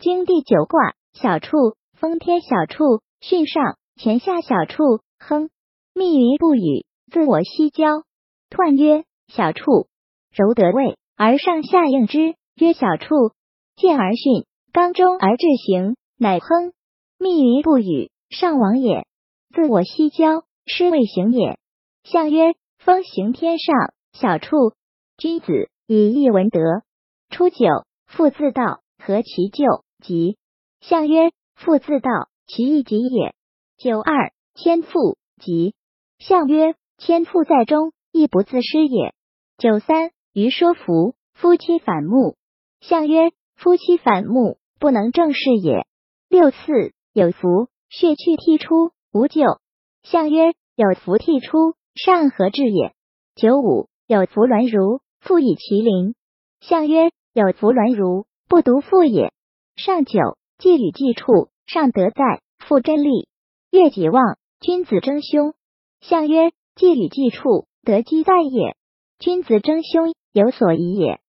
经》第九卦，小畜，风天小畜，巽上，乾下小畜，亨。密云不雨，自我西郊。彖曰：小畜，柔得位而上下应之，曰小畜，见而巽，刚中而志行，乃亨。密云不雨，上往也。自我西郊，失位行也。象曰：风行天上，小畜。君子以义文德。初九，复自道，何其咎？吉。象曰：父自道，其义吉也。九二，千父吉。象曰：千父在中，亦不自失也。九三，余说服，夫妻反目。象曰：夫妻反目，不能正事也。六四，有福，血气剔出，无咎。象曰：有福剔出，上何至也？九五，有福鸾如。复以其邻。象曰：有弗鸾如，不独复也。上九，既与既处，上德在，复真利。月己旺，君子争凶。象曰：既与既处，得机在也。君子争凶，有所疑也。